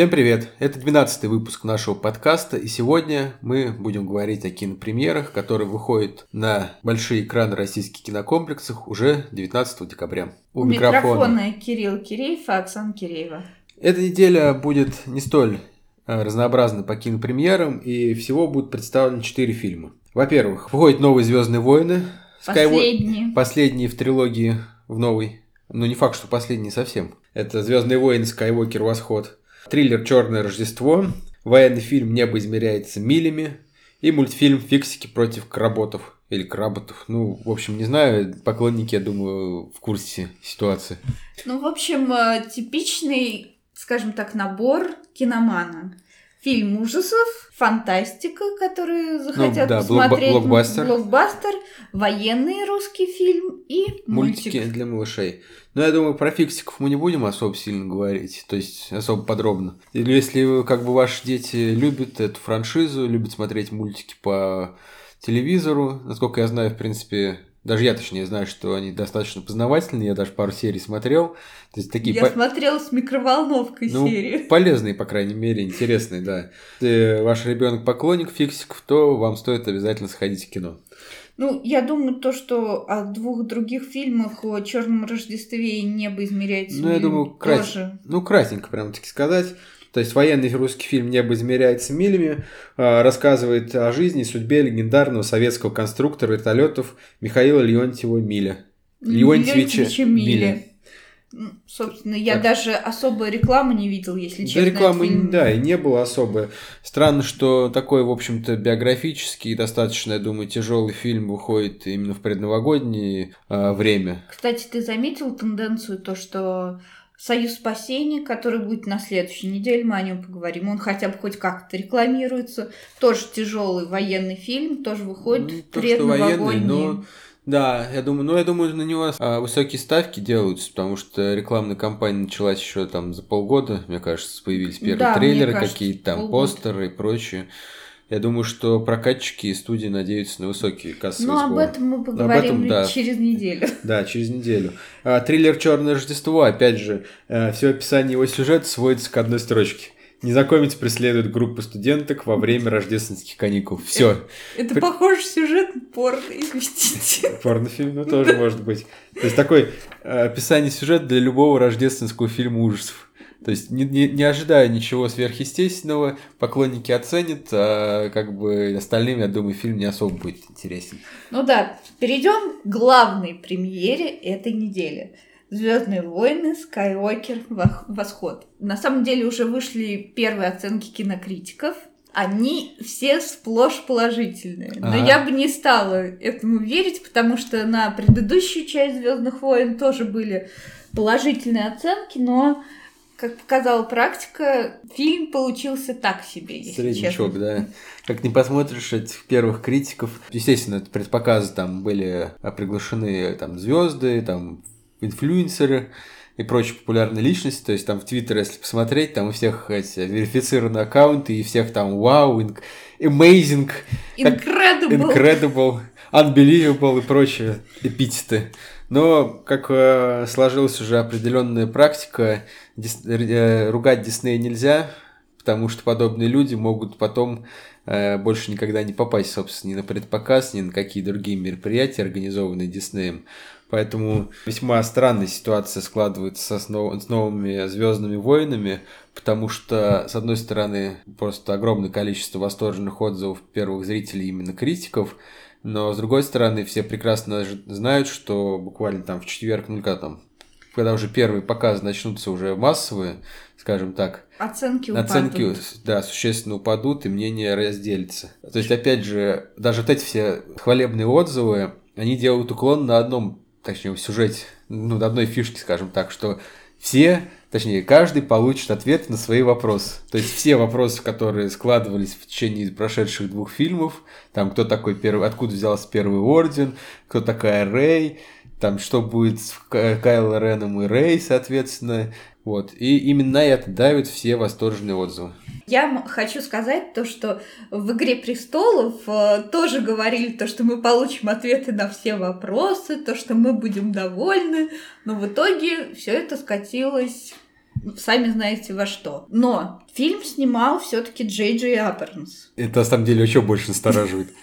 Всем привет! Это 12 выпуск нашего подкаста, и сегодня мы будем говорить о кинопремьерах, которые выходят на большие экраны российских кинокомплексах уже 19 декабря. У, У микрофона. микрофона Кирилл Киреев и Оксана Киреева. Эта неделя будет не столь э, разнообразна по кинопремьерам, и всего будут представлены 4 фильма. Во-первых, выходят новые Звездные войны. Последние. Skywalker, последние в трилогии в новой. Ну, не факт, что последние совсем. Это Звездные войны, Скайуокер, Восход триллер «Черное Рождество», военный фильм «Небо измеряется милями» и мультфильм «Фиксики против кработов». Или кработов. Ну, в общем, не знаю, поклонники, я думаю, в курсе ситуации. Ну, в общем, э, типичный, скажем так, набор киномана фильм ужасов, фантастика, которые ну захотят ну, да, посмотреть, блокбастер. блокбастер, военный русский фильм и мультики мультик. для малышей. Но я думаю, про фиксиков мы не будем особо сильно говорить, то есть особо подробно. Или если как бы ваши дети любят эту франшизу, любят смотреть мультики по телевизору, насколько я знаю, в принципе, даже я, точнее, знаю, что они достаточно познавательные. Я даже пару серий смотрел. То есть такие я по... смотрела с микроволновкой ну, серии. Полезные, по крайней мере, интересные, да. Если ваш ребенок поклонник фиксиков, то вам стоит обязательно сходить в кино. Ну, я думаю, то, что о двух других фильмах о Черном Рождестве и небо измеряется. Ну, я думаю, крас... ну, красненько, прям таки сказать. То есть военный русский фильм «Небо измеряется милями» а, рассказывает о жизни и судьбе легендарного советского конструктора вертолетов Михаила Леонтьева Миля. Леонтьевича Миля. Собственно, я так. даже особо рекламы не видел, если честно. Да, рекламы, фильм... да, и не было особо. Странно, что такой, в общем-то, биографический, достаточно, я думаю, тяжелый фильм выходит именно в предновогоднее э, время. Кстати, ты заметил тенденцию, то, что Союз спасения, который будет на следующей неделе, мы о нем поговорим. Он хотя бы хоть как-то рекламируется. Тоже тяжелый военный фильм, тоже выходит ну, то, предновогодний. но... Да, я думаю, ну я думаю, на него а, высокие ставки делаются, потому что рекламная кампания началась еще там за полгода, мне кажется, появились первые да, трейлеры какие-то, там полгода. постеры и прочее. Я думаю, что прокатчики и студии надеются на высокие кассовые Ну, об этом мы поговорим этом, да. через неделю. Да, через неделю. А, триллер Черное Рождество, опять же, э, все описание его сюжета сводится к одной строчке. Незнакомец преследует группу студенток во время рождественских каникул. Все. Это, это похож сюжет порно, извините. Порнофильм, ну тоже может быть. То есть такой э, описание сюжета для любого рождественского фильма ужасов. То есть не, не, не ожидая ничего сверхъестественного, поклонники оценят, а как бы остальным, я думаю, фильм не особо будет интересен. Ну да, перейдем к главной премьере этой недели. Звездные войны, Скайуокер, Восход. На самом деле уже вышли первые оценки кинокритиков. Они все сплошь положительные. Но ага. я бы не стала этому верить, потому что на предыдущую часть Звездных войн тоже были положительные оценки, но как показала практика, фильм получился так себе, если Среднячок, честно. да. Как не посмотришь этих первых критиков, естественно, предпоказы там были приглашены там звезды, там инфлюенсеры и прочие популярные личности. То есть там в Твиттер, если посмотреть, там у всех эти верифицированные аккаунты, и всех там вау, wow, amazing, incredible, incredible, unbelievable и прочие эпитеты. Но, как э, сложилась уже определенная практика, дис, э, ругать Дисней нельзя, потому что подобные люди могут потом э, больше никогда не попасть, собственно, ни на предпоказ, ни на какие другие мероприятия, организованные Диснеем. Поэтому весьма странная ситуация складывается с, нов- с новыми Звездными войнами, потому что, с одной стороны, просто огромное количество восторженных отзывов первых зрителей, именно критиков, но с другой стороны, все прекрасно знают, что буквально там в четверг, ну когда там, когда уже первые показы начнутся уже массовые, скажем так, оценки, оценки упадут. да, существенно упадут, и мнение разделится. То есть, опять же, даже вот эти все хвалебные отзывы, они делают уклон на одном, точнее, в сюжете, ну, на одной фишке, скажем так, что все точнее, каждый получит ответ на свои вопросы. То есть все вопросы, которые складывались в течение прошедших двух фильмов, там кто такой первый, откуда взялся первый орден, кто такая Рэй, там что будет с Кайло Реном и Рэй, соответственно. Вот. И именно это давит все восторженные отзывы. Я хочу сказать то, что в «Игре престолов» э, тоже говорили то, что мы получим ответы на все вопросы, то, что мы будем довольны, но в итоге все это скатилось сами знаете во что. Но фильм снимал все-таки Джей Джей Абрамс. Это на самом деле еще больше настораживает.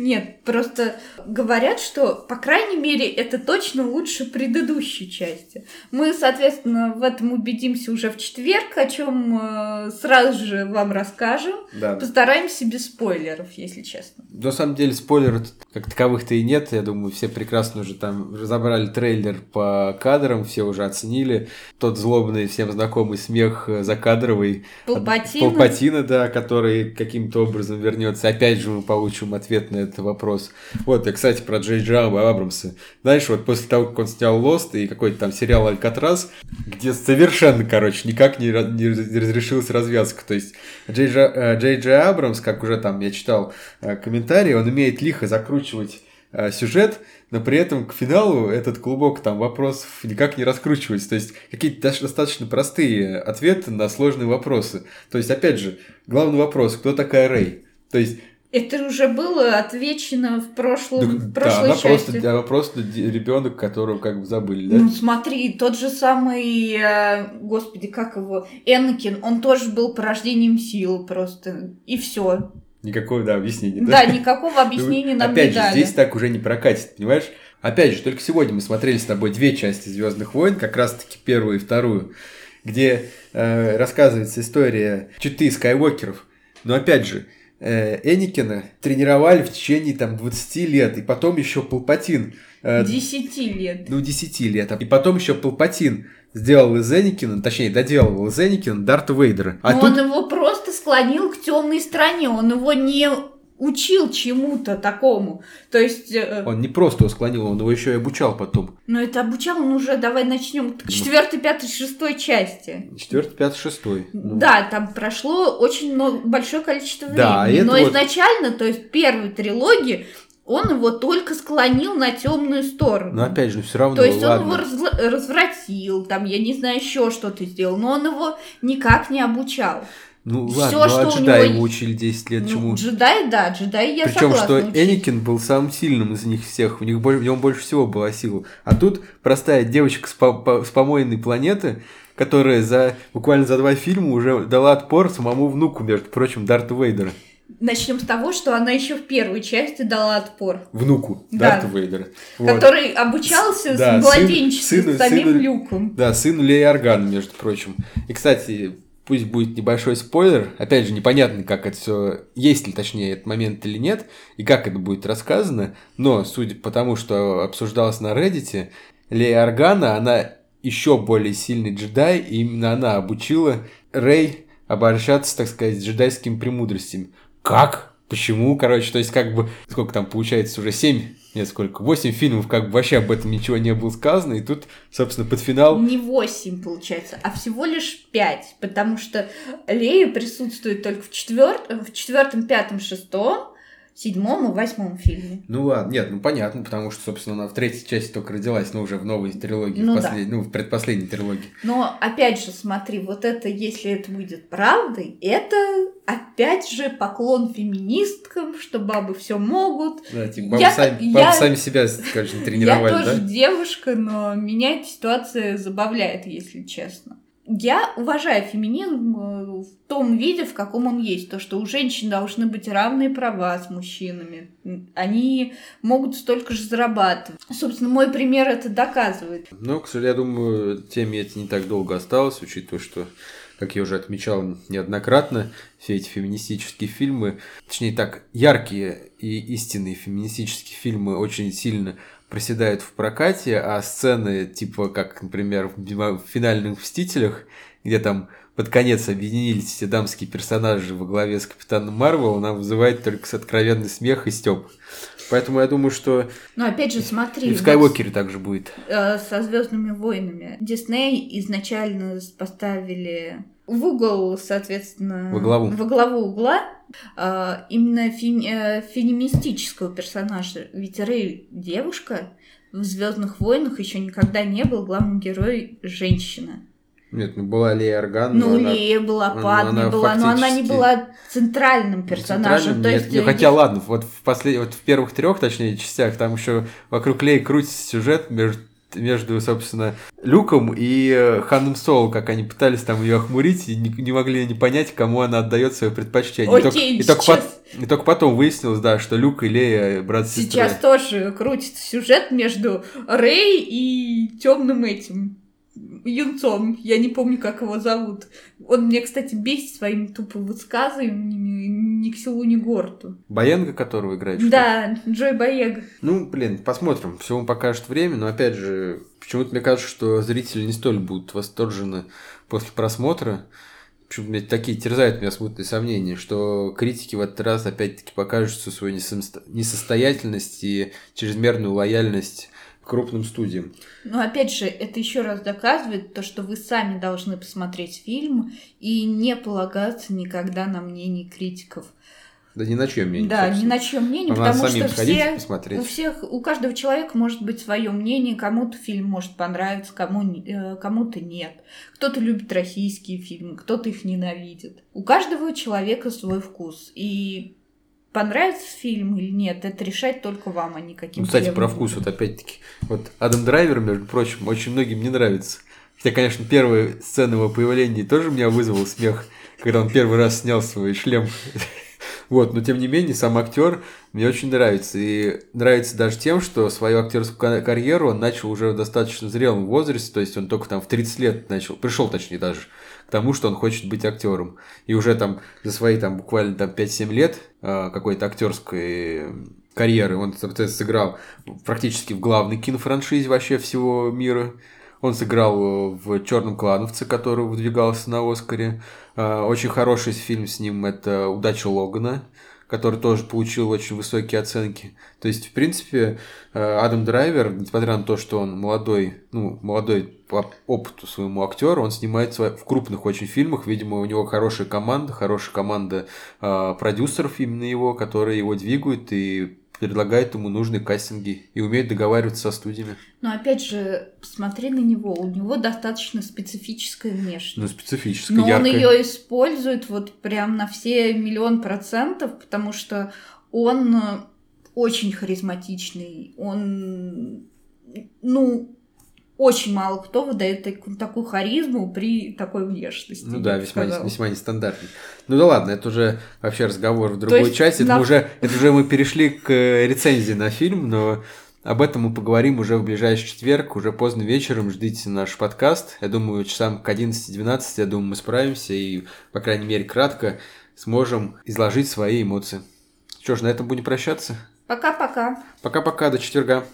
Нет, просто говорят, что, по крайней мере, это точно лучше предыдущей части. Мы, соответственно, в этом убедимся уже в четверг, о чем э, сразу же вам расскажем. Да. Постараемся без спойлеров, если честно. На самом деле спойлеров как таковых-то и нет. Я думаю, все прекрасно уже там разобрали трейлер по кадрам, все уже оценили. Тот злобный, всем знакомый смех закадровый. Палпатина. Палпатина, да, который каким-то образом вернется. Опять же мы получим ответ на этот вопрос. Вот, и, кстати, про Джей Джей Абрамса. Знаешь, вот после того, как он снял Лост и какой-то там сериал Алькатрас, где совершенно, короче, никак не, не разрешилась развязка. То есть Джей Джей, э, Джей Джей Абрамс, как уже там я читал э, комментарии, он умеет лихо закручивать э, сюжет, но при этом к финалу этот клубок там вопросов никак не раскручивается. То есть какие-то достаточно простые ответы на сложные вопросы. То есть, опять же, главный вопрос, кто такая Рэй? То есть это уже было отвечено в прошлом, да, в прошлой да, она части. Просто, она просто ребенок, которого как бы забыли, да? Ну смотри, тот же самый, э, господи, как его, Энакин, он тоже был порождением силы просто, и все. Никакого, да, объяснения. Да, да никакого объяснения нам Опять не же, дали. здесь так уже не прокатит, понимаешь? Опять же, только сегодня мы смотрели с тобой две части Звездных войн, как раз-таки первую и вторую, где э, рассказывается история читы Скайуокеров. Но опять же, Эникина тренировали в течение там 20 лет, и потом еще Палпатин. Э, 10 лет. Ну, 10 лет. И потом еще Палпатин сделал из Эникина, точнее, доделал из Эникина Дарта Вейдера. А Но тут... он его просто склонил к темной стороне, он его не учил чему-то такому. То есть... Э... Он не просто его склонил, он его еще и обучал потом. Но это обучал он уже, давай начнем к четвертой, пятой, шестой части. Четвертый, пятый, шестой. Ну. Да, там прошло очень много, большое количество времени. Да, Но вот... изначально, то есть первой трилогии, он его только склонил на темную сторону. Но опять же, все равно. То есть ладно. он его раз... развратил, там, я не знаю, еще что-то сделал, но он его никак не обучал. Ну Всё, ладно, что ну, а у джедаи него его учили 10 лет Ну, чему? джедай, да, джедай я Причем, согласна. что учить. Энакин был самым сильным из них всех, у, них, в нем больше всего была сила. А тут простая девочка с, по- по- с помойной планеты, которая за буквально за два фильма уже дала отпор самому внуку, между прочим, Дарта Вейдера. Начнем с того, что она еще в первой части дала отпор. Внуку Да. Дарта Вейдера. Вот. Который обучался Да, с сын- младенчества, сыну- с самим сыну- Люком. Да, сыну Леи Органа, между прочим. И, кстати, пусть будет небольшой спойлер. Опять же, непонятно, как это все, есть ли точнее этот момент или нет, и как это будет рассказано. Но, судя по тому, что обсуждалось на Reddit, Лея Органа, она еще более сильный джедай, и именно она обучила Рэй обращаться, так сказать, с джедайскими премудростями. Как? Почему? Короче, то есть, как бы, сколько там получается, уже 7, нет, сколько, 8 фильмов, как бы вообще об этом ничего не было сказано, и тут, собственно, под финал... Не 8 получается, а всего лишь 5, потому что Лея присутствует только в, четвер... в четвертом, пятом, шестом, седьмом и восьмом фильме. Ну ладно, нет, ну понятно, потому что, собственно, она в третьей части только родилась, но уже в новой трилогии, Ну в, да. послед... ну, в предпоследней трилогии. Но опять же, смотри, вот это, если это будет правдой, это опять же поклон феминисткам, что бабы все могут. Да, типа, бабы, Я- сами, я- бабы сами себя, скажем, тренировали, Я тоже да? девушка, но меня эта ситуация забавляет, если честно. Я уважаю феминизм э, в том виде, в каком он есть. То, что у женщин должны быть равные права с мужчинами. Они могут столько же зарабатывать. Собственно, мой пример это доказывает. Но, к сожалению, я думаю, теме это не так долго осталось, учитывая, что, как я уже отмечал неоднократно, все эти феминистические фильмы, точнее так, яркие и истинные феминистические фильмы очень сильно проседают в прокате, а сцены, типа, как, например, в «Бимо- в «Финальных Мстителях», где там под конец объединились все дамские персонажи во главе с Капитаном Марвел, нам вызывает только с откровенный смех и стёб. Поэтому я думаю, что Но опять же, смотри, и в Скайуокере также будет. э, со Звездными войнами. Дисней изначально поставили в угол, соответственно, Во главу. во главу угла именно фем- э, феминистического персонажа. Ведь Рэй девушка в Звездных войнах еще никогда не был главным героем женщина. Нет, ну была Лея Орган, Ну, она- Лея была, Падме была, но она не фактически- была центральным персонажем. Центральным То нет. есть, Ну, хотя ладно, вот в послед... вот в первых трех, точнее, частях, там еще вокруг Леи крутится сюжет между между, собственно, Люком и э, Ханом Соло, как они пытались там ее охмурить и не, не могли не понять, кому она отдает свое предпочтение. Окей, и, только, сейчас... и, только, и только потом выяснилось, да, что Люк и Лея брат и сестра. Сейчас тоже крутится сюжет между Рэй и темным этим юнцом. Я не помню, как его зовут. Он мне, кстати, бесит своими тупо высказываниями ни к селу, ни к горту. Боенга, которого играет? Да, Джой Боега. Ну, блин, посмотрим. Все вам покажет время, но опять же, почему-то мне кажется, что зрители не столь будут восторжены после просмотра. Почему-то такие терзают меня смутные сомнения, что критики в этот раз опять-таки покажут всю свою несостоятельность и чрезмерную лояльность крупным студиям. Но опять же, это еще раз доказывает то, что вы сами должны посмотреть фильм и не полагаться никогда на мнение критиков. Да ни на чье мнение. Да, собственно. ни на чье мнение, Надо потому что все, у всех, у каждого человека может быть свое мнение, кому-то фильм может понравиться, кому, э, кому-то нет. Кто-то любит российские фильмы, кто-то их ненавидит. У каждого человека свой вкус. И понравится фильм или нет, это решать только вам, а не каким-то. Ну, кстати, про вкус, вот опять-таки. Вот Адам Драйвер, между прочим, очень многим не нравится. Хотя, конечно, первая сцена его появления тоже меня вызвал смех, когда он первый раз снял свой шлем. Вот, но тем не менее, сам актер мне очень нравится. И нравится даже тем, что свою актерскую карьеру он начал уже в достаточно зрелом возрасте, то есть он только там в 30 лет начал, пришел точнее даже к тому, что он хочет быть актером. И уже там за свои там буквально там 5-7 лет э, какой-то актерской карьеры он, соответственно, сыграл практически в главной кинофраншизе вообще всего мира. Он сыграл в Черном клановце, который выдвигался на Оскаре. Э, очень хороший фильм с ним это Удача Логана который тоже получил очень высокие оценки. То есть, в принципе, э, Адам Драйвер, несмотря на то, что он молодой, ну, молодой по опыту своему актеру, он снимается в крупных очень фильмах. Видимо, у него хорошая команда, хорошая команда э, продюсеров именно его, которые его двигают и предлагает ему нужные кастинги и умеет договариваться со студиями. Но опять же, посмотри на него, у него достаточно специфическая внешность. Ну, специфическая, Но яркая. он ее использует вот прям на все миллион процентов, потому что он э, очень харизматичный, он, ну, очень мало кто выдает такую харизму при такой внешности. Ну да, весьма, весьма нестандартный. Ну да ладно, это уже вообще разговор в другой есть части. На... Это, уже, это уже мы перешли к э, рецензии на фильм, но об этом мы поговорим уже в ближайший четверг, уже поздно вечером. Ждите наш подкаст. Я думаю, часам к 11-12, я думаю, мы справимся и, по крайней мере, кратко сможем изложить свои эмоции. Что ж, на этом будем прощаться. Пока-пока. Пока-пока, до четверга.